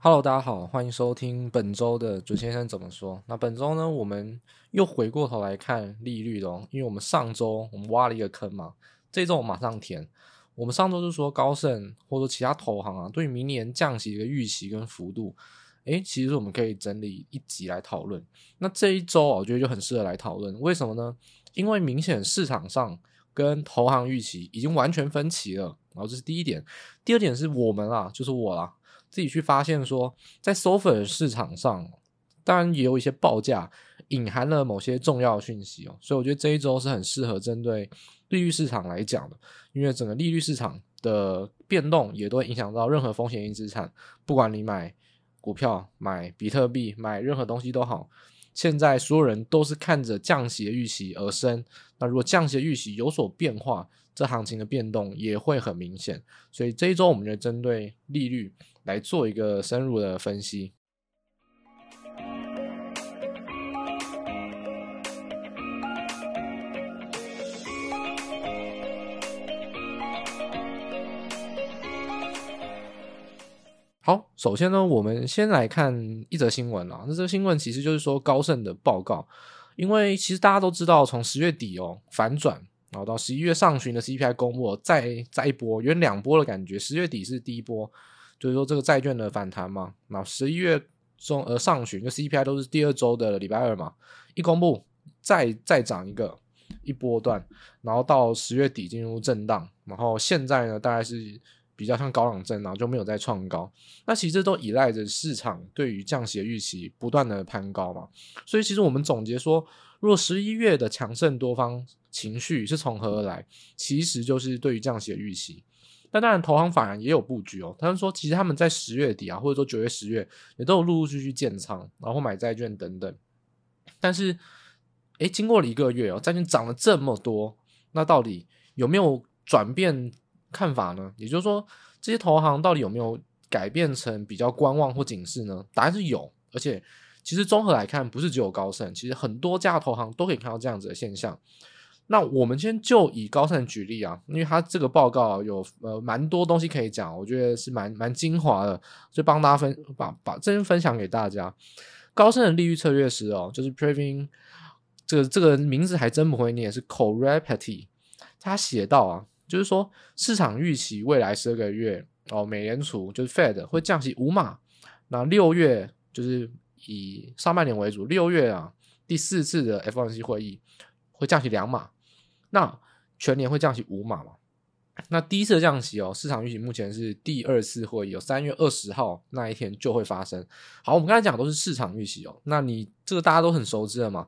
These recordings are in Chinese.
Hello，大家好，欢迎收听本周的准先生怎么说。那本周呢，我们又回过头来看利率了哦，因为我们上周我们挖了一个坑嘛，这周我马上填。我们上周就说高盛或者其他投行啊，对明年降息的预期跟幅度，诶，其实我们可以整理一集来讨论。那这一周啊我觉得就很适合来讨论，为什么呢？因为明显市场上跟投行预期已经完全分歧了，然后这是第一点。第二点是我们啊，就是我啦。自己去发现说，在 SOFR 市场上，当然也有一些报价隐含了某些重要的讯息哦，所以我觉得这一周是很适合针对利率市场来讲的，因为整个利率市场的变动也都会影响到任何风险性资产，不管你买股票、买比特币、买任何东西都好，现在所有人都是看着降息的预期而生，那如果降息的预期有所变化，这行情的变动也会很明显，所以这一周我们就针对利率来做一个深入的分析。好，首先呢，我们先来看一则新闻啊。那这个新闻其实就是说高盛的报告，因为其实大家都知道，从十月底哦反转。然后到十一月上旬的 CPI 公布，再再一波，有两波的感觉。十月底是第一波，就是说这个债券的反弹嘛。那十一月中呃上旬，就 CPI 都是第二周的礼拜二嘛，一公布再再涨一个一波段，然后到十月底进入震荡，然后现在呢大概是比较像高档震荡，就没有再创高。那其实都依赖着市场对于降息的预期不断的攀高嘛。所以其实我们总结说，如果十一月的强盛多方情绪是从何而来？其实就是对于降息的预期。但当然，投行法人也有布局哦。他们说，其实他们在十月底啊，或者说九月、十月也都有陆陆续续建仓，然后买债券等等。但是，诶，经过了一个月哦，债券涨了这么多，那到底有没有转变看法呢？也就是说，这些投行到底有没有改变成比较观望或警示呢？答案是有，而且。其实综合来看，不是只有高盛，其实很多家投行都可以看到这样子的现象。那我们先就以高盛举例啊，因为他这个报告有呃蛮多东西可以讲，我觉得是蛮蛮精华的，就帮大家分把把这边分享给大家。高盛的利率策略师哦，就是 Pravin 这个这个名字还真不会念，是 Koropaty。他写到啊，就是说市场预期未来十二个月哦，美联储就是 Fed 会降息五码，那六月就是。以上半年为主，六月啊，第四次的 FOMC 会议会降息两码，那全年会降息五码嘛？那第一次降息哦，市场预期目前是第二次会议有三月二十号那一天就会发生。好，我们刚才讲都是市场预期哦，那你这个大家都很熟知了嘛？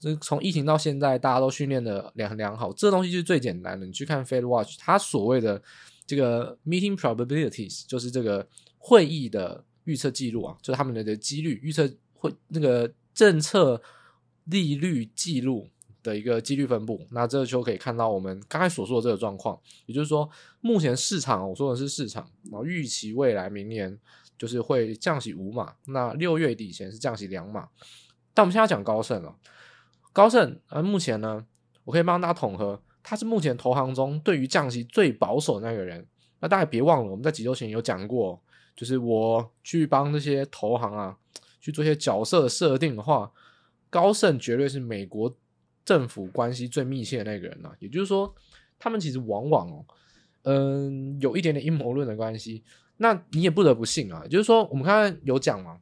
这从疫情到现在，大家都训练的良良好，这东西就是最简单的。你去看 Fed Watch，它所谓的这个 Meeting Probabilities，就是这个会议的。预测记录啊，就是他们的的几率预测会那个政策利率记录的一个几率分布。那这个就可以看到我们刚才所说的这个状况，也就是说，目前市场我说的是市场，然后预期未来明年就是会降息五码，那六月底前是降息两码。但我们现在讲高盛了，高盛啊，目前呢，我可以帮大家统合，他是目前投行中对于降息最保守的那个人。那大家别忘了，我们在几周前有讲过。就是我去帮这些投行啊去做一些角色设定的话，高盛绝对是美国政府关系最密切的那个人呐、啊。也就是说，他们其实往往哦，嗯，有一点点阴谋论的关系。那你也不得不信啊。就是说，我们刚才有讲嘛，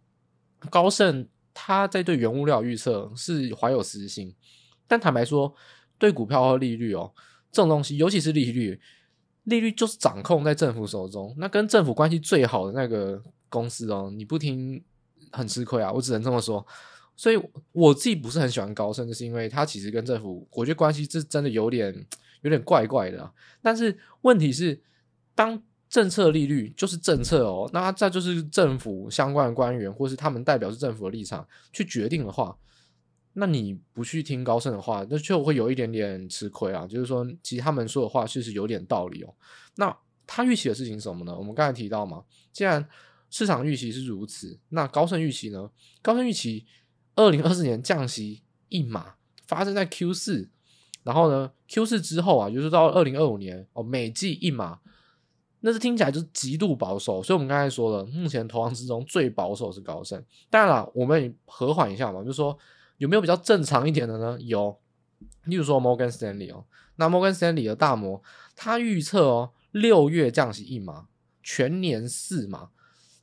高盛他在对原物料预测是怀有私心，但坦白说，对股票和利率哦这种东西，尤其是利率。利率就是掌控在政府手中，那跟政府关系最好的那个公司哦，你不听很吃亏啊，我只能这么说。所以我自己不是很喜欢高盛，就是因为他其实跟政府，我觉得关系是真的有点有点怪怪的啊。但是问题是，当政策利率就是政策哦，那再就是政府相关的官员或是他们代表是政府的立场去决定的话。那你不去听高盛的话，那就会有一点点吃亏啊。就是说，其实他们说的话确实有点道理哦。那他预期的事情是什么呢？我们刚才提到嘛，既然市场预期是如此，那高盛预期呢？高盛预期二零二四年降息一码发生在 Q 四，然后呢，Q 四之后啊，就是到二零二五年哦，每季一码，那是听起来就是极度保守。所以我们刚才说了，目前投行之中最保守是高盛。当然了，我们和缓一下嘛，就是说有没有比较正常一点的呢？有，例如说摩根斯坦利哦，那摩根斯坦利的大摩，他预测哦，六月降息一码，全年四码。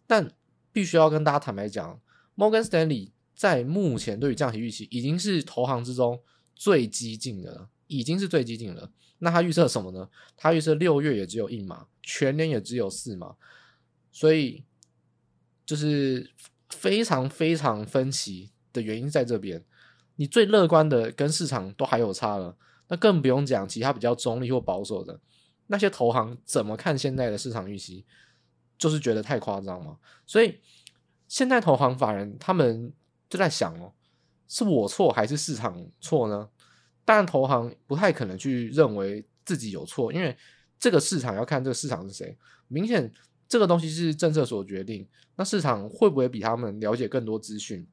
但必须要跟大家坦白讲，摩根斯坦利在目前对于降息预期已经是投行之中最激进的了，已经是最激进了。那他预测什么呢？他预测六月也只有一码，全年也只有四码，所以就是非常非常分歧的原因在这边。你最乐观的跟市场都还有差了，那更不用讲其他比较中立或保守的那些投行怎么看现在的市场预期。就是觉得太夸张嘛，所以现在投行法人他们就在想哦，是我错还是市场错呢？当然，投行不太可能去认为自己有错，因为这个市场要看这个市场是谁。明显这个东西是政策所决定，那市场会不会比他们了解更多资讯？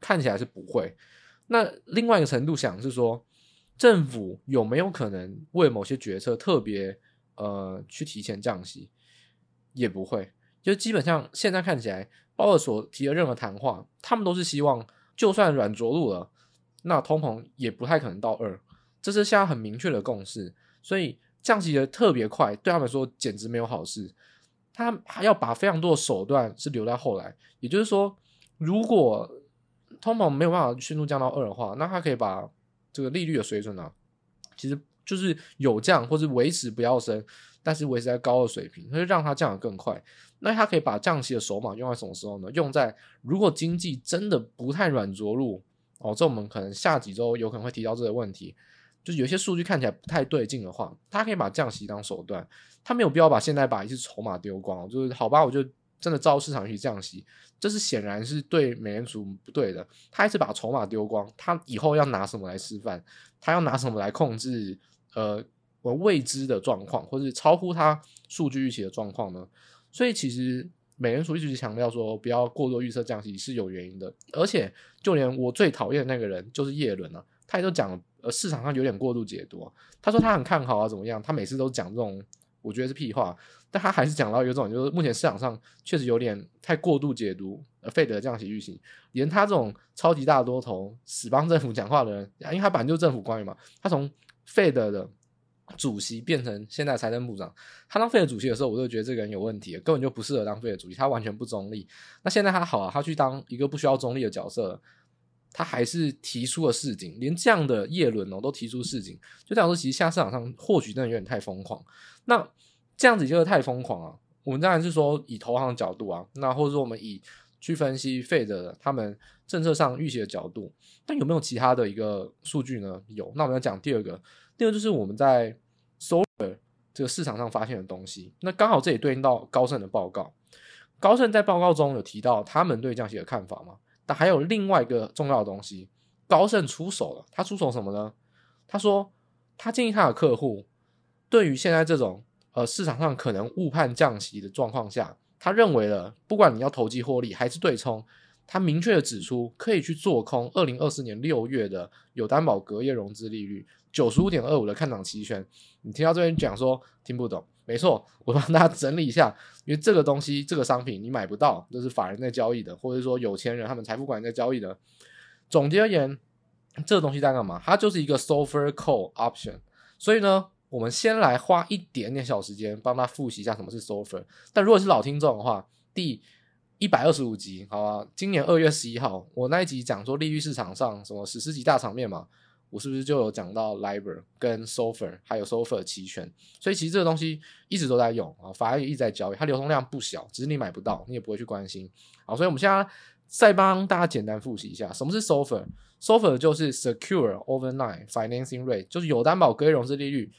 看起来是不会。那另外一个程度想是说，政府有没有可能为某些决策特别呃去提前降息？也不会，就基本上现在看起来，鲍尔所提的任何谈话，他们都是希望，就算软着陆了，那通膨也不太可能到二，这是现在很明确的共识。所以降息的特别快，对他们说简直没有好事。他还要把非常多的手段是留在后来，也就是说，如果通膨没有办法迅速降到二的话，那他可以把这个利率的水准呢、啊，其实就是有降或是维持不要升。但是维持在高的水平，所以让它降得更快。那它可以把降息的筹码用在什么时候呢？用在如果经济真的不太软着陆哦，这我们可能下几周有可能会提到这个问题。就有些数据看起来不太对劲的话，它可以把降息当手段。它没有必要把现在把一些筹码丢光，就是好吧，我就真的照市场去降息。这是显然是对美联储不对的。他一直把筹码丢光，他以后要拿什么来吃饭？他要拿什么来控制？呃。我未知的状况，或是超乎他数据预期的状况呢？所以其实美联储一直强调说不要过多预测降息是有原因的，而且就连我最讨厌的那个人就是叶伦啊，他也都讲，呃，市场上有点过度解读。他说他很看好啊，怎么样？他每次都讲这种我觉得是屁话，但他还是讲到有种就是目前市场上确实有点太过度解读呃费德降息预期，连他这种超级大多头死帮政府讲话的人，因为他本来就政府官员嘛，他从费德的。主席变成现在财政部长，他当费德主席的时候，我就觉得这个人有问题，根本就不适合当费德主席，他完全不中立。那现在他好啊，他去当一个不需要中立的角色，他还是提出了示警，连这样的叶伦哦都提出示警，就代表说其实现在市场上或许真的有点太疯狂。那这样子就是太疯狂啊！我们当然是说以投行的角度啊，那或者说我们以去分析费德他们政策上预期的角度，但有没有其他的一个数据呢？有，那我们要讲第二个。第二个就是我们在 Solar 这个市场上发现的东西，那刚好这也对应到高盛的报告。高盛在报告中有提到他们对降息的看法嘛？但还有另外一个重要的东西，高盛出手了。他出手什么呢？他说他建议他的客户，对于现在这种呃市场上可能误判降息的状况下，他认为了不管你要投机获利还是对冲，他明确的指出可以去做空二零二四年六月的有担保隔夜融资利率。九十五点二五的看涨期权，你听到这边讲说听不懂，没错，我帮大家整理一下，因为这个东西这个商品你买不到，这是法人在交易的，或者说有钱人他们财富管理在交易的。总结而言，这个东西在干嘛？它就是一个 SOFR call option。所以呢，我们先来花一点点小时间帮他复习一下什么是 SOFR。但如果是老听众的话，第一百二十五集，好吧，今年二月十一号，我那一集讲说利率市场上什么史诗级大场面嘛。我是不是就有讲到 LIBOR 跟 SOFR 还有 SOFR 期权？所以其实这个东西一直都在用啊，法人也一直在交易，它流通量不小，只是你买不到，你也不会去关心。好，所以我们现在再帮大家简单复习一下，什么是 SOFR？SOFR 就是 Secure Overnight Financing Rate，就是有担保隔夜融资利率。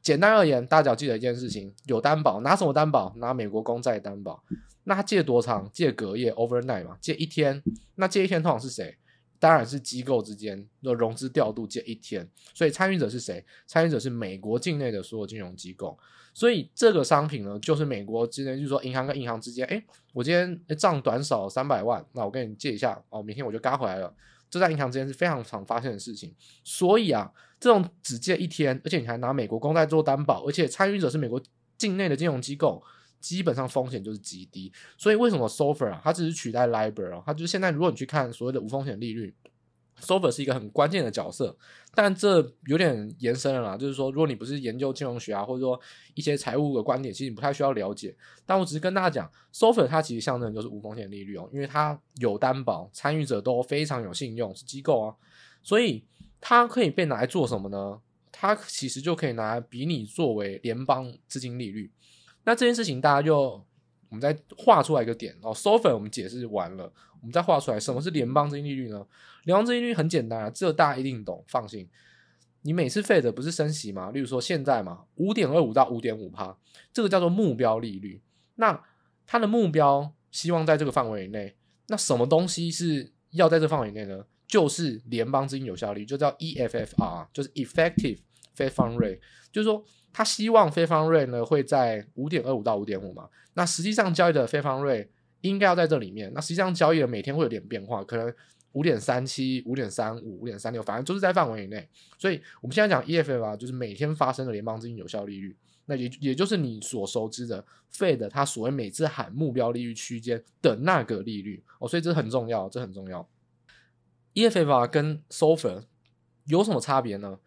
简单而言，大家记得一件事情：有担保，拿什么担保？拿美国公债担保。那借多长？借隔夜 Overnight 嘛，借一天。那借一天通常是谁？当然是机构之间的融资调度借一天，所以参与者是谁？参与者是美国境内的所有金融机构。所以这个商品呢，就是美国之间，就是说银行跟银行之间，哎，我今天账短少三百万，那我跟你借一下，哦，明天我就嘎回来了。这在银行之间是非常常发生的事情。所以啊，这种只借一天，而且你还拿美国公债做担保，而且参与者是美国境内的金融机构基本上风险就是极低。所以为什么 SOFR 啊，它只是取代 LIBOR 啊，它就是现在如果你去看所谓的无风险利率。SOFR 是一个很关键的角色，但这有点延伸了啦。就是说，如果你不是研究金融学啊，或者说一些财务的观点，其实你不太需要了解。但我只是跟大家讲，SOFR 它其实象征就是无风险利率哦，因为它有担保，参与者都非常有信用，是机构啊，所以它可以被拿来做什么呢？它其实就可以拿来比拟作为联邦资金利率。那这件事情大家就。我们再画出来一个点哦，SOFR 我们解释完了，我们再画出来什么是联邦资金利率呢？联邦资金利率很简单啊，这大家一定懂，放心。你每次 Fed 不是升息吗？例如说现在嘛，五点二五到五点五趴，这个叫做目标利率。那它的目标希望在这个范围以内。那什么东西是要在这范围以内呢？就是联邦资金有效率，就叫 EFFR，就是 Effective Fed Fund Rate，就是说。他希望 Fed Fund Rate 呢会在五点二五到五点五嘛，那实际上交易的 Fed Fund Rate 应该要在这里面。那实际上交易的每天会有点变化，可能五点三七、五点三五、五点三六，反正就是在范围以内。所以我们现在讲 EFF 啊，就是每天发生的联邦资金有效利率，那也也就是你所熟知的 Fed 它所谓每次喊目标利率区间的那个利率哦，所以这很重要，这很重要。EFF 啊跟 SOFR 有什么差别呢？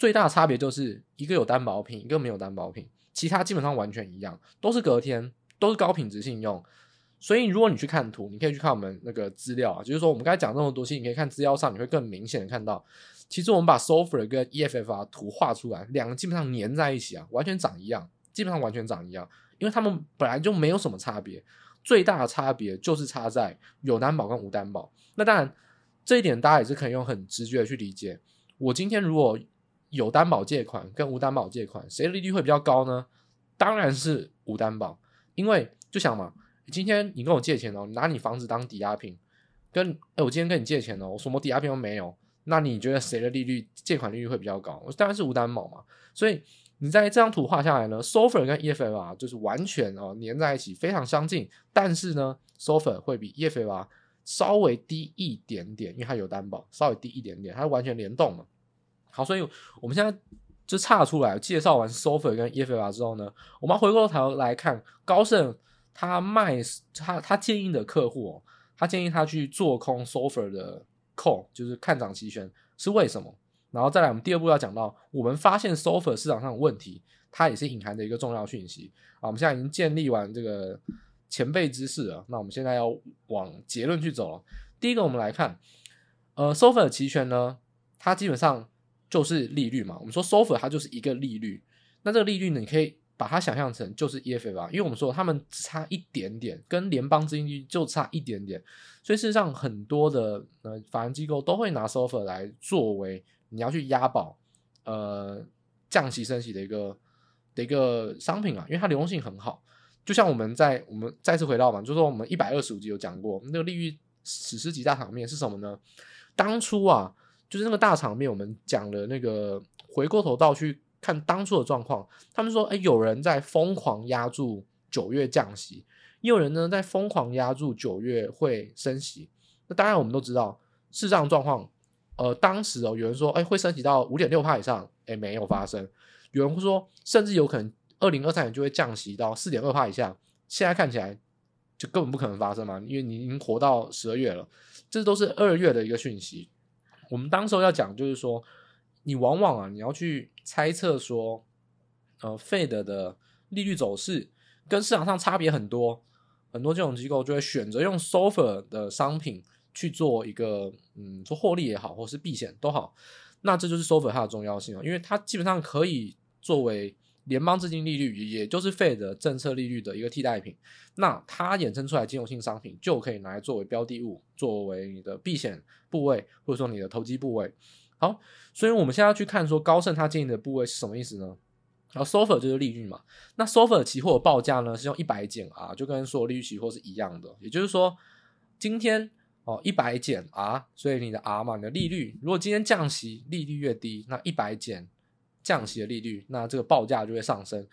最大的差别就是一个有担保品，一个没有担保品，其他基本上完全一样，都是隔天，都是高品质信用。所以如果你去看图，你可以去看我们那个资料啊，就是说我们刚才讲那么多，其实你可以看资料上，你会更明显的看到，其实我们把 SOFR 跟 EFFR 图画出来，两个基本上粘在一起啊，完全长一样，基本上完全长一样，因为他们本来就没有什么差别，最大的差别就是差在有担保跟无担保。那当然这一点大家也是可以用很直觉的去理解。我今天如果有担保借款跟无担保借款，谁的利率会比较高呢？当然是无担保，因为就想嘛，今天你跟我借钱哦，拿你房子当抵押品，跟哎我今天跟你借钱哦，我什么抵押品都没有，那你觉得谁的利率借款利率会比较高？我当然是无担保嘛。所以你在这张图画下来呢，SOFR 跟 EFR 就是完全哦粘在一起，非常相近，但是呢，SOFR 会比 EFR 稍微低一点点，因为它有担保，稍微低一点点，它完全联动嘛。好，所以我们现在就岔出来介绍完 SOFR 跟 EFFR 之后呢，我们回过头来看高盛他卖他他建议的客户哦，他建议他去做空 SOFR 的 call，就是看涨期权是为什么？然后再来我们第二步要讲到，我们发现 SOFR 市场上的问题，它也是隐含的一个重要讯息啊。我们现在已经建立完这个前辈知识了，那我们现在要往结论去走了。第一个，我们来看，呃，SOFR 的期权呢，它基本上。就是利率嘛，我们说 SOFR 它就是一个利率，那这个利率呢，你可以把它想象成就是 EFFR，因为我们说它们只差一点点，跟联邦资金利率就差一点点，所以事实上很多的呃法人机构都会拿 SOFR 来作为你要去押宝呃降息升息的一个的一个商品啊，因为它流动性很好，就像我们在我们再次回到嘛，就是说我们一百二十五集有讲过那个利率史诗级大场面是什么呢？当初啊。就是那个大场面，我们讲了那个回过头到去看当初的状况，他们说，哎，有人在疯狂压住九月降息，也有人呢在疯狂压住九月会升息。那当然我们都知道，是这样状况。呃，当时哦，有人说，哎，会升息到五点六帕以上，哎，没有发生。有人会说，甚至有可能二零二三年就会降息到四点二帕以下。现在看起来就根本不可能发生嘛，因为你已经活到十二月了，这都是二月的一个讯息。我们当时候要讲，就是说，你往往啊，你要去猜测说，呃，Fed 的利率走势跟市场上差别很多，很多金融机构就会选择用 SOFR 的商品去做一个，嗯，做获利也好，或是避险都好，那这就是 SOFR 它的重要性啊，因为它基本上可以作为联邦资金利率，也就是 Fed 政策利率的一个替代品，那它衍生出来金融性商品就可以拿来作为标的物，作为你的避险。部位或者说你的投机部位，好，所以我们现在要去看说高盛它建议的部位是什么意思呢？然后 SOFR 就是利率嘛，那 SOFR 期货的报价呢是用一百减 R，就跟所有利率期货是一样的，也就是说今天哦一百减 R，所以你的 R 嘛，你的利率如果今天降息利率越低，那一百减降息的利率，那这个报价就会上升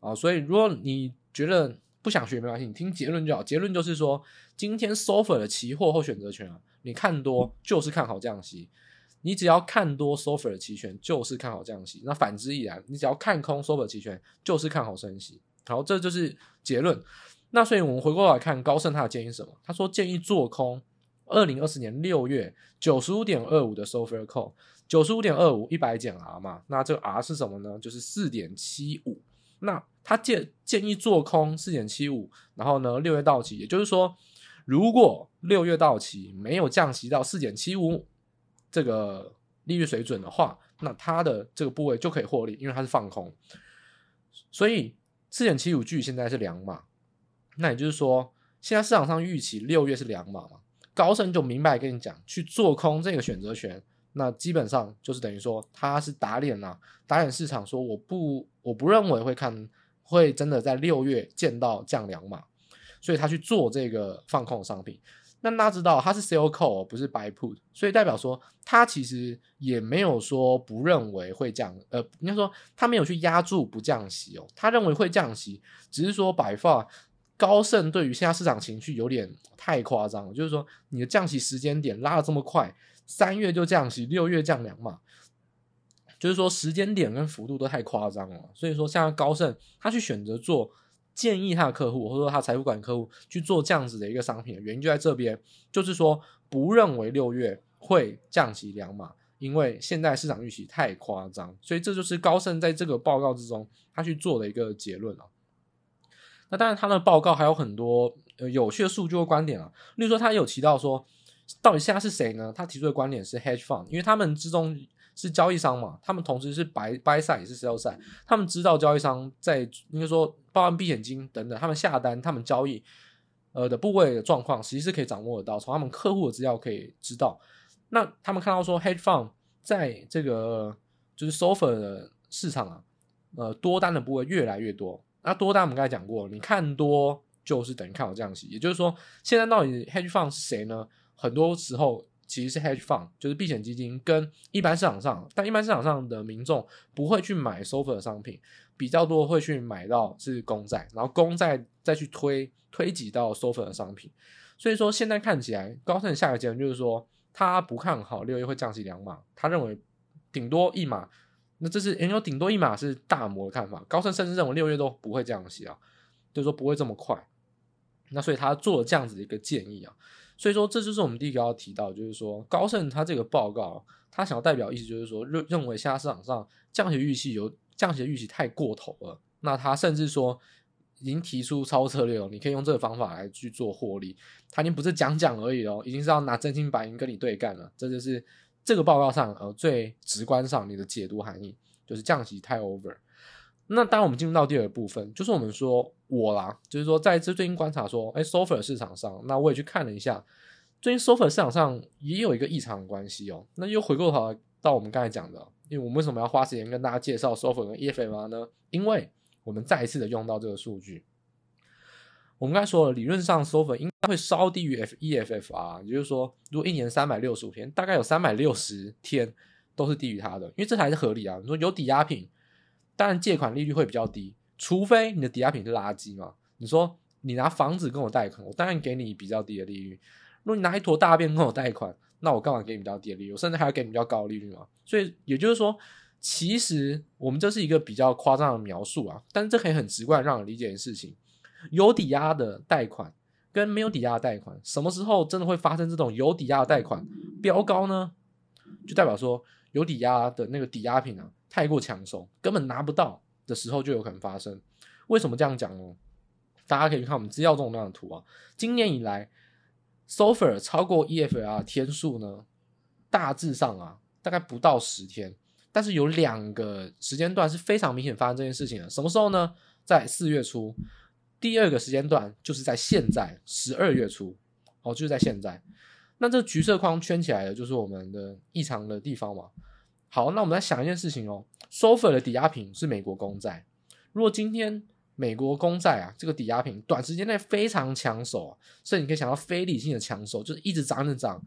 啊，所以如果你觉得不想学没关系，你听结论就好，结论就是说今天 SOFR 的期货或选择权啊。你看多就是看好降息，你只要看多 SOFR 期权就是看好降息。那反之亦然，你只要看空 SOFR 期权就是看好升息。好，这就是结论。那所以我们回过来看高盛他的建议是什么？他说建议做空二零二四年六月九十五点二五的 SOFR call，九十五点二五一百减 R 嘛，那这个 R 是什么呢？就是四点七五。那他建建议做空四点七五，然后呢六月到期，也就是说，如果六月到期没有降息到四点七五这个利率水准的话，那他的这个部位就可以获利，因为它是放空。所以四点七五距现在是两码，那也就是说，现在市场上预期六月是两码嘛？高盛就明白跟你讲，去做空这个选择权。那基本上就是等于说他是打脸了，打脸市场说我不我不认为会看会真的在六月见到降两码，所以他去做这个放空的商品。那大家知道他是 sell call 不是 buy put，所以代表说他其实也没有说不认为会降，呃，应该说他没有去压住不降息哦，他认为会降息，只是说白发高盛对于现在市场情绪有点太夸张了，就是说你的降息时间点拉的这么快。三月就降息，六月降两码，就是说时间点跟幅度都太夸张了。所以说，像高盛他去选择做建议他的客户，或者说他财富管理客户去做这样子的一个商品，原因就在这边，就是说不认为六月会降息两码，因为现在市场预期太夸张，所以这就是高盛在这个报告之中他去做的一个结论了。那当然，他的报告还有很多呃有趣的数据和观点啊，例如说他有提到说。到底现在是谁呢？他提出的观点是 hedge fund，因为他们之中是交易商嘛，他们同时是 buy buy side 也是 sell side，他们知道交易商在应该说包含避险金等等，他们下单、他们交易呃的部位的状况，实际是可以掌握得到，从他们客户的资料可以知道。那他们看到说 hedge fund 在这个就是 sofa 的市场啊，呃多单的部位越来越多。那多单我们刚才讲过，你看多就是等于看好降息，也就是说现在到底 hedge fund 是谁呢？很多时候其实是 hedge fund，就是避险基金跟一般市场上，但一般市场上的民众不会去买 SOFR 的商品，比较多会去买到是公债，然后公债再去推推挤到 SOFR 的商品。所以说现在看起来，高盛下一个结论就是说，他不看好六月会降息两码，他认为顶多一码。那这是研究顶多一码是大摩的看法，高盛甚至认为六月都不会降息啊，就是说不会这么快。那所以他做了这样子的一个建议啊。所以说，这就是我们第一个要提到，就是说高盛他这个报告，他想要代表意思就是说，认认为现在市场上降息预期有降息预期太过头了。那他甚至说已经提出超策略了，你可以用这个方法来去做获利。他已经不是讲讲而已哦，已经是要拿真金白银跟你对干了。这就是这个报告上呃最直观上你的解读含义，就是降息太 over。那当我们进入到第二部分，就是我们说我啦，就是说在这最近观察说，哎，SOFR 市场上，那我也去看了一下，最近 SOFR 市场上也有一个异常的关系哦。那又回过头来到我们刚才讲的，因为我们为什么要花时间跟大家介绍 SOFR 跟 EFFR 呢？因为我们再一次的用到这个数据。我们刚才说了，理论上 SOFR 应该会稍低于 F E F F R，也就是说，如果一年三百六十五天，大概有三百六十天都是低于它的，因为这才是合理啊。你说有抵押品。当然，借款利率会比较低，除非你的抵押品是垃圾嘛。你说你拿房子跟我贷款，我当然给你比较低的利率。如果你拿一坨大便跟我贷款，那我干嘛给你比较低的利率？我甚至还要给你比较高利率嘛。所以也就是说，其实我们这是一个比较夸张的描述啊。但是这可以很直观让人理解的事情：有抵押的贷款跟没有抵押的贷款，什么时候真的会发生这种有抵押的贷款飙高呢？就代表说有抵押的那个抵押品啊。太过抢手，根本拿不到的时候就有可能发生。为什么这样讲呢？大家可以看我们资料中那张图啊。今年以来，SOFR 超过 EFR 天数呢，大致上啊，大概不到十天。但是有两个时间段是非常明显发生这件事情的。什么时候呢？在四月初。第二个时间段就是在现在十二月初。哦，就是在现在。那这橘色框圈起来的就是我们的异常的地方嘛。好，那我们来想一件事情哦。SOFR 的抵押品是美国公债。如果今天美国公债啊，这个抵押品短时间内非常抢手啊，所以你可以想到非理性的抢手，就是一直涨一直涨，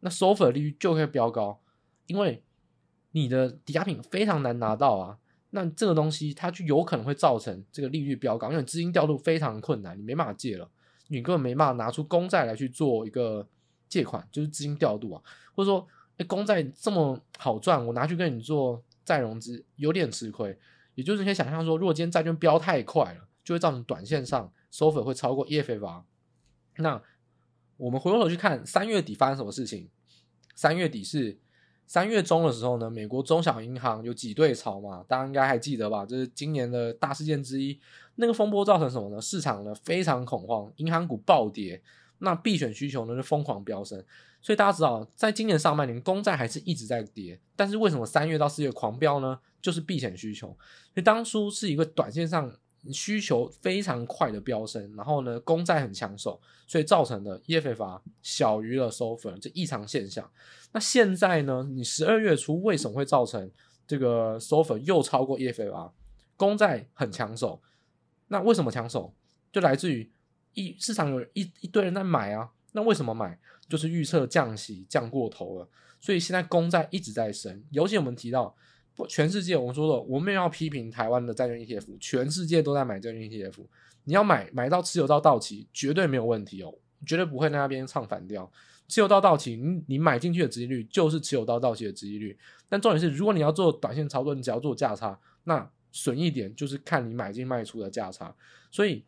那 SOFR 利率就会飙高，因为你的抵押品非常难拿到啊。那这个东西它就有可能会造成这个利率飙高，因为资金调度非常困难，你没办法借了，你根本没办法拿出公债来去做一个借款，就是资金调度啊，或者说。公债这么好赚，我拿去跟你做再融资有点吃亏。也就是你可以想象说，如果今天债券飙太快了，就会造成短线上 SOFR 会超过 EFFR。那我们回过头去看三月底发生什么事情？三月底是三月中的时候呢，美国中小银行有挤兑潮嘛，大家应该还记得吧？这是今年的大事件之一。那个风波造成什么呢？市场呢非常恐慌，银行股暴跌，那避险需求呢就疯狂飙升。所以大家知道，在今年上半年，公债还是一直在跌，但是为什么三月到四月狂飙呢？就是避险需求。所以当初是一个短线上需求非常快的飙升，然后呢，公债很抢手，所以造成的 E F F 小于了 SOFR 这异常现象。那现在呢，你十二月初为什么会造成这个 SOFR 又超过 E F F？公债很抢手，那为什么抢手？就来自于一市场有一一堆人在买啊。那为什么买？就是预测降息降过头了，所以现在公债一直在升。尤其我们提到，全世界我们说了，我们要批评台湾的债券 ETF，全世界都在买债券 ETF。你要买买到持有到到期，绝对没有问题哦，绝对不会在那边唱反调。持有到到期，你你买进去的值利率就是持有到到期的值利率。但重点是，如果你要做短线操作，你只要做价差，那损一点就是看你买进卖出的价差。所以。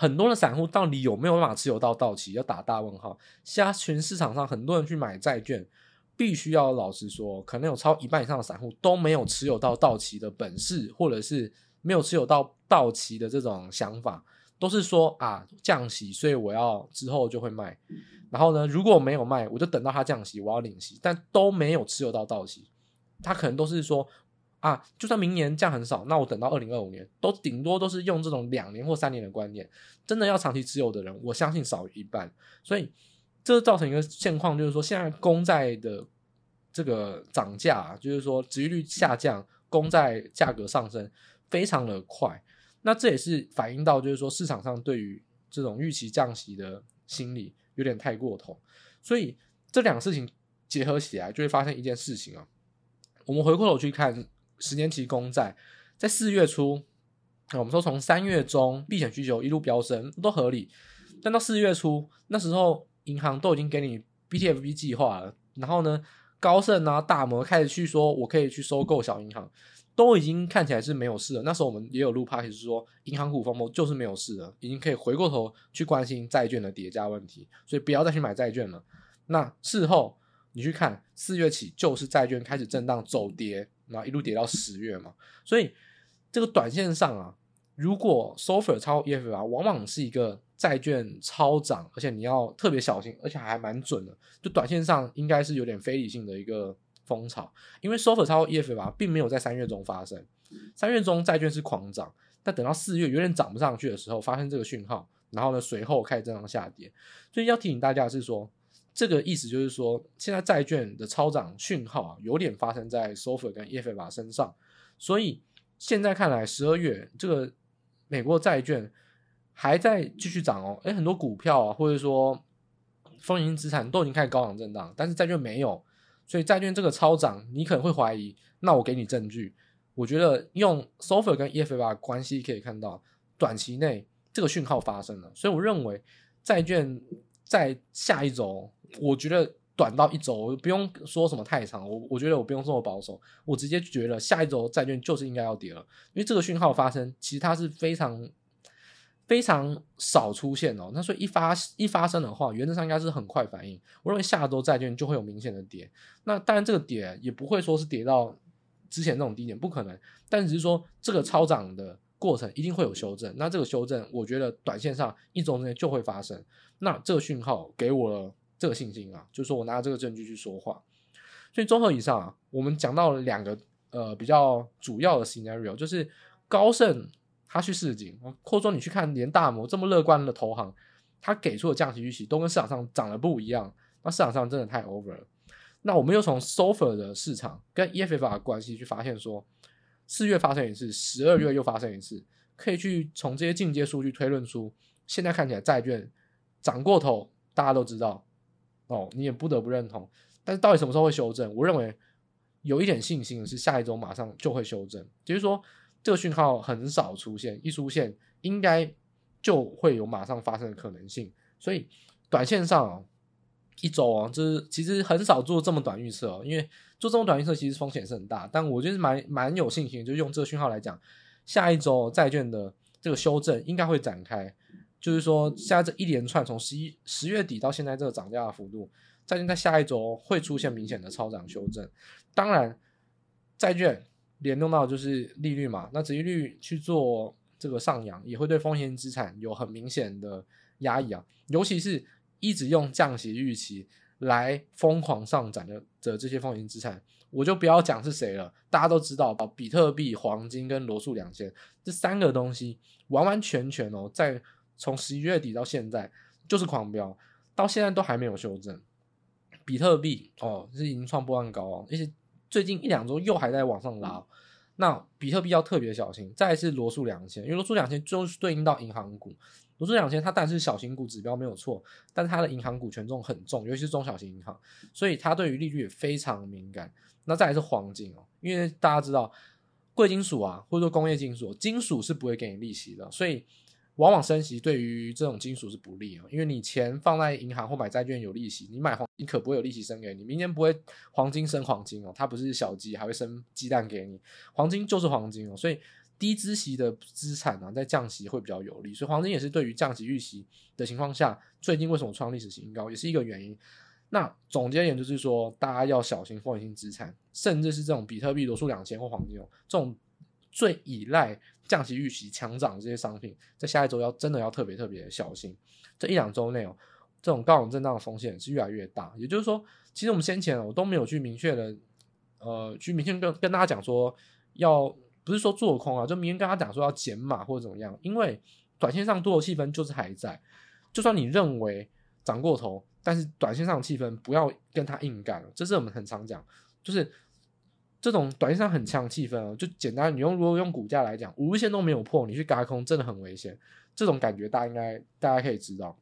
很多的散户到底有没有办法持有到到期？要打大问号。现在全市场上很多人去买债券，必须要老实说，可能有超一半以上的散户都没有持有到到期的本事，或者是没有持有到到期的这种想法，都是说啊降息，所以我要之后就会卖。然后呢，如果没有卖，我就等到它降息，我要领息，但都没有持有到到期。他可能都是说。啊，就算明年降很少，那我等到二零二五年，都顶多都是用这种两年或三年的观念。真的要长期持有的人，我相信少于一半。所以这造成一个现况，就是说现在公债的这个涨价，就是说殖利率下降，公债价格上升非常的快。那这也是反映到，就是说市场上对于这种预期降息的心理有点太过头。所以这两个事情结合起来，就会发生一件事情啊。我们回过头去看。十年期公债在四月初，我们说从三月中避险需求一路飙升都合理，但到四月初那时候，银行都已经给你 BTFB 计划了，然后呢，高盛啊、大摩开始去说，我可以去收购小银行，都已经看起来是没有事了。那时候我们也有录 podcast 是说，银行股风波就是没有事了，已经可以回过头去关心债券的叠加问题，所以不要再去买债券了。那事后你去看，四月起就是债券开始震荡走跌。然后一路跌到十月嘛，所以这个短线上啊，如果 SOFR 超 EFFR，往往是一个债券超涨，而且你要特别小心，而且还蛮准的。就短线上应该是有点非理性的一个风潮，因为 SOFR 超 EFFR 并没有在三月中发生，三月中债券是狂涨，但等到四月有点涨不上去的时候，发生这个讯号，然后呢随后开始正常下跌，所以要提醒大家的是说。这个意思就是说，现在债券的超涨讯号，有点发生在 SOFR 跟 EFFR 身上，所以现在看来，十二月这个美国债券还在继续涨哦。诶，很多股票啊，或者说风险资产都已经开始高档震荡，但是债券没有，所以债券这个超涨，你可能会怀疑。那我给你证据，我觉得用 SOFR 跟 EFFR 关系可以看到，短期内这个讯号发生了，所以我认为债券在下一周。我觉得短到一周，我不用说什么太长。我我觉得我不用这么保守，我直接觉得下一周债券就是应该要跌了，因为这个讯号发生，其实它是非常非常少出现哦。那所以一发一发生的话，原则上应该是很快反应。我认为下周债券就会有明显的跌。那当然这个跌也不会说是跌到之前那种低点，不可能。但只是说这个超涨的过程一定会有修正。那这个修正，我觉得短线上一周之内就会发生。那这个讯号给我了。这个信心啊，就是说我拿这个证据去说话。所以综合以上啊，我们讲到了两个呃比较主要的 scenario，就是高盛他去市井，或者说你去看连大摩这么乐观的投行，他给出的降息预期都跟市场上涨得不一样，那市场上真的太 over 了。那我们又从 SOFR 的市场跟 E F F 的关系去发现说，四月发生一次，十二月又发生一次，可以去从这些进阶数据推论出，现在看起来债券涨过头，大家都知道。哦，你也不得不认同，但是到底什么时候会修正？我认为有一点信心是下一周马上就会修正，就是说这个讯号很少出现，一出现应该就会有马上发生的可能性。所以短线上哦，一周啊，就是其实很少做这么短预测哦，因为做这么短预测其实风险是很大。但我觉得蛮蛮有信心，就用这个讯号来讲，下一周债券的这个修正应该会展开，就是说现在这一连串从十一十月底到现在这个涨价的幅度，债券在下一周会出现明显的超涨修正。当然，债券联动到就是利率嘛，那殖利率去做这个上扬，也会对风险资产有很明显的压抑啊，尤其是一直用降息预期来疯狂上涨的的这些风险资产。我就不要讲是谁了，大家都知道，比特币、黄金跟罗素两千这三个东西，完完全全哦，在从十一月底到现在就是狂飙，到现在都还没有修正。比特币哦是已经创波浪高哦，而且最近一两周又还在往上拉，那比特币要特别小心。再来是罗素两千，因为罗素两千就是对应到银行股。罗素两千，它当然是小型股指标没有错，但是它的银行股权重很重，尤其是中小型银行，所以它对于利率也非常敏感。那再来是黄金哦，因为大家知道贵金属啊，或者说工业金属，金属是不会给你利息的，所以往往升息对于这种金属是不利啊。因为你钱放在银行或买债券有利息，你买黄金可不会有利息升给你，明年不会黄金升黄金哦，它不是小鸡还会生鸡蛋给你，黄金就是黄金哦，所以。低孳息的资产啊，在降息会比较有利，所以黄金也是对于降息预期的情况下，最近为什么创历史新高，也是一个原因。那总结而言，就是说大家要小心风险性资产，甚至是这种比特币、罗素两千或黄金哦，这种最依赖降息预期强涨这些商品，在下一周要真的要特别特别小心。这一两周内哦，这种高档震荡的风险是越来越大。也就是说，其实我们先前我都没有去明确的，呃，去明确跟跟大家讲说要。不是说做空啊，就明天跟他讲说要减码或者怎么样，因为短线上多头气氛就是还在。就算你认为涨过头，但是短线上的气氛不要跟他硬干了。这是我们很常讲，就是这种短线上很强气氛哦，就简单，你用如果用股价来讲，五日线都没有破，你去轧空真的很危险。这种感觉大家应该大家可以知道。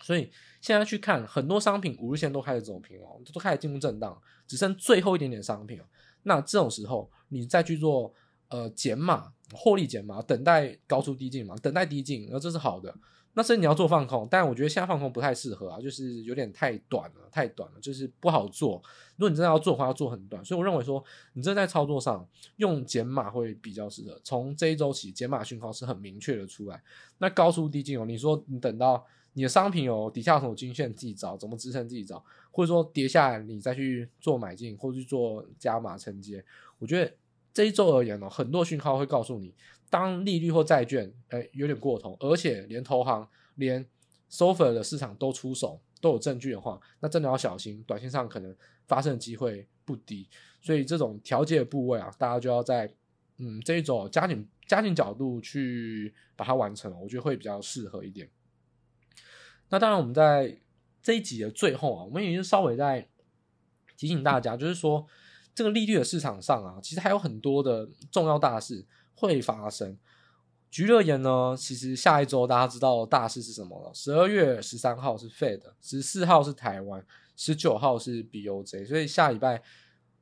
所以现在去看很多商品，五日线都开始走平哦，都开始进入震荡，只剩最后一点点商品。那这种时候你再去做。呃，减码，获利减码，等待高出低进嘛，等待低进，那这是好的。那所以你要做放空，但我觉得现在放空不太适合啊，就是有点太短了，太短了，就是不好做。如果你真的要做的话，要做很短。所以我认为说，你真的在操作上用减码会比较适合。从这一周起，减码讯号是很明确的出来。那高出低进哦，你说你等到你的商品有底下有什么均线，自己找怎么支撑自己找，或者说跌下来你再去做买进或者去做加码承接，我觉得。这一周而言呢，很多讯号会告诉你，当利率或债券诶有点过头，而且连投行、连 s o f a 的市场都出手，都有证据的话，那真的要小心，短线上可能发生的机会不低。所以这种调节的部位啊，大家就要在嗯这一种加紧加紧角度去把它完成，我觉得会比较适合一点。那当然，我们在这一集的最后啊，我们也就稍微再提醒大家，就是说。这个利率的市场上啊，其实还有很多的重要大事会发生。举而言呢，其实下一周大家知道大事是什么了？十二月十三号是 Fed，十四号是台湾，十九号是 BOJ。所以下礼拜，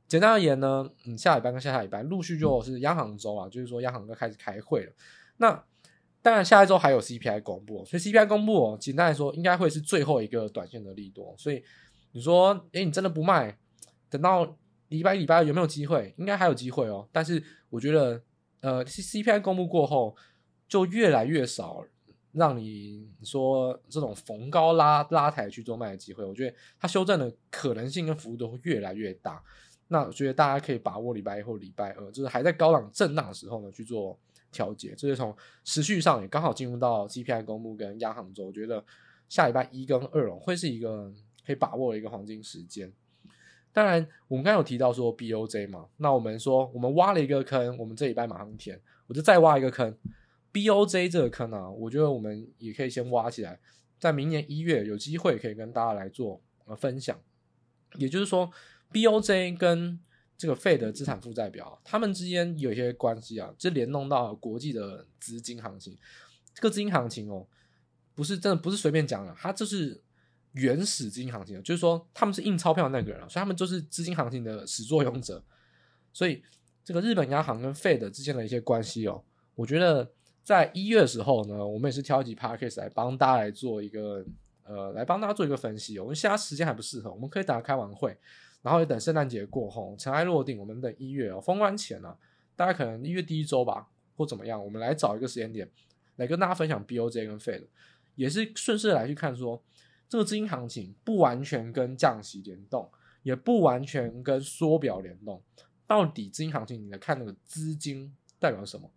简单而言呢，嗯，下礼拜跟下下礼拜陆续就是央行周啊，就是说央行都开始开会了。那当然下一周还有 CPI 公布，所以 CPI 公布哦，简单来说应该会是最后一个短线的利多。所以你说，诶，你真的不卖，等到。礼拜礼拜有没有机会？应该还有机会哦。但是我觉得，呃，CPI 公布过后，就越来越少让你说这种逢高拉拉抬去做卖的机会。我觉得它修正的可能性跟幅度会越来越大。那我觉得大家可以把握礼拜一或礼拜二，就是还在高档震荡的时候呢，去做调节。这是从时序上也刚好进入到 CPI 公布跟央行周，我觉得下礼拜一跟二哦，会是一个可以把握的一个黄金时间。当然，我们刚刚有提到说 BOJ 嘛，那我们说我们挖了一个坑，我们这礼拜马上填，我就再挖一个坑。BOJ 这个坑啊，我觉得我们也可以先挖起来，在明年一月有机会可以跟大家来做呃分享。也就是说，BOJ 跟这个 Fed 资产负债表，他们之间有一些关系啊，就联动到国际的资金行情。这个资金行情哦，不是真的不是随便讲的，它就是。原始资金行情，就是说他们是印钞票那个人，所以他们就是资金行情的始作俑者。所以这个日本央行跟 Fed 之间的一些关系哦，我觉得在一月的时候呢，我们也是挑几 Podcast 来帮大家来做一个呃，来帮大家做一个分析。我们现在时间还不适合，我们可以等开完会，然后也等圣诞节过后尘埃落定，我们等一月哦封关前呢、啊，大概可能一月第一周吧，或怎么样，我们来找一个时间点来跟大家分享 BOJ 跟 Fed，也是顺势来去看说，这个资金行情不完全跟降息联动，也不完全跟缩表联动，到底资金行情你来看那个资金代表什么？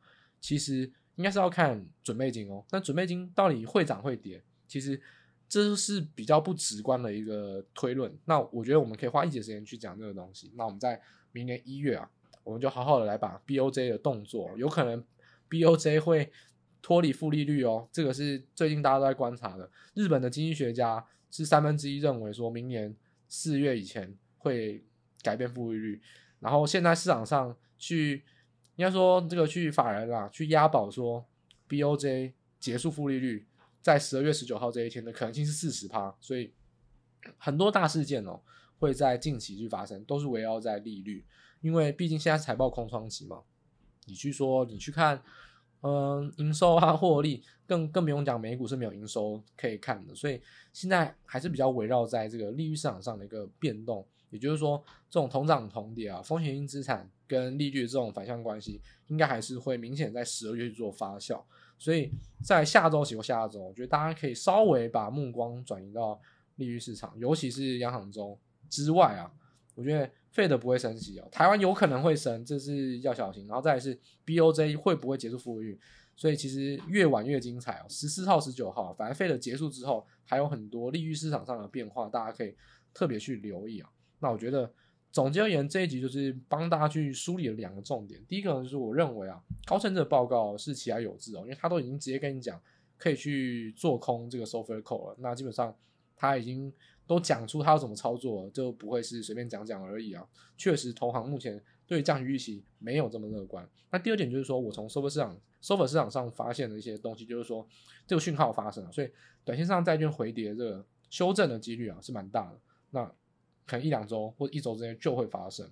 其实应该是要看准备金哦。那准备金到底会涨会跌？其实这是比较不直观的一个推论。那我觉得我们可以花一节时间去讲这个东西。那我们在明年一月啊，我们就好好的来把 BOJ 的动作，有可能 BOJ 会脱离负利率哦。这个是最近大家都在观察的。日本的经济学家是三分之一认为说明年四月以前会改变负利率，然后现在市场上去。应该说，这个去法人啊，去押宝说，BOJ 结束负利率在十二月十九号这一天的可能性是四十趴，所以很多大事件哦会在近期去发生，都是围绕在利率，因为毕竟现在财报空窗期嘛，你去说你去看，嗯，营收啊获利，更更不用讲美股是没有营收可以看的，所以现在还是比较围绕在这个利率市场上的一个变动。也就是说，这种同涨同跌啊，风险性资产跟利率的这种反向关系，应该还是会明显在十二月去做发酵。所以在下周起或下周，我觉得大家可以稍微把目光转移到利率市场，尤其是央行周之外啊，我觉得 Fed 不会升息哦，台湾有可能会升，这是要小心。然后再是 BOJ 会不会结束负利率？所以其实越晚越精彩哦，十四号、十九号，反正 Fed 结束之后，还有很多利率市场上的变化，大家可以特别去留意啊。那我觉得总结而言，这一集就是帮大家去梳理了两个重点。第一个呢，就是我认为啊，高盛这个报告是其来有自哦，因为他都已经直接跟你讲可以去做空这个 SOFR call 了。那基本上他已经都讲出他要怎么操作了，就不会是随便讲讲而已啊。确实，投行目前对降息预期没有这么乐观。那第二点就是说我从 SOFR 市场 SOFR 市场上发现的一些东西，就是说这个讯号发生了，所以短线上债券回跌这个修正的几率啊是蛮大的。那可能一两周或者一周之内就会发生，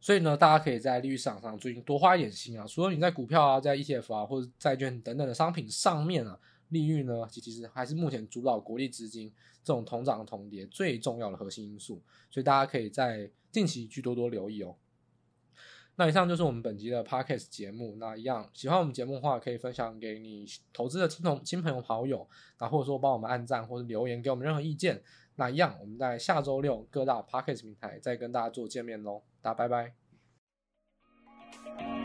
所以呢，大家可以在利率市场上最近多花一点心啊。除了你在股票啊、在 ETF 啊或者债券等等的商品上面啊，利率呢，其实还是目前主导国际资金这种同涨同跌最重要的核心因素。所以大家可以在近期去多多留意哦。那以上就是我们本集的 Parkes 节目。那一样喜欢我们节目的话，可以分享给你投资的亲同亲朋友好友，那或者说帮我们按赞或者留言给我们任何意见。那一样，我们在下周六各大 Parkes 平台再跟大家做见面喽。大家拜拜。